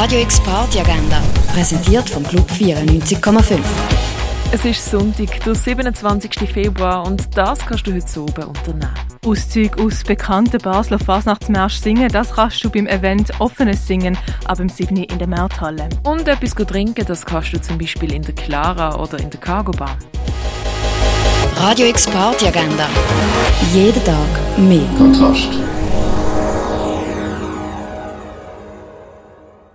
Radio X Party Agenda, präsentiert vom Club 94,5. Es ist Sonntag, der 27. Februar und das kannst du heute oben unternehmen. Auszüge aus bekannten Basler Fasnachtsmärsch singen, das kannst du beim Event Offenes Singen ab dem 7. in der Märthalle. Und etwas trinken, das kannst du zum Beispiel in der Clara oder in der Cargo Bar. Radio X Party Agenda. Jeden Tag mehr. Kontrast.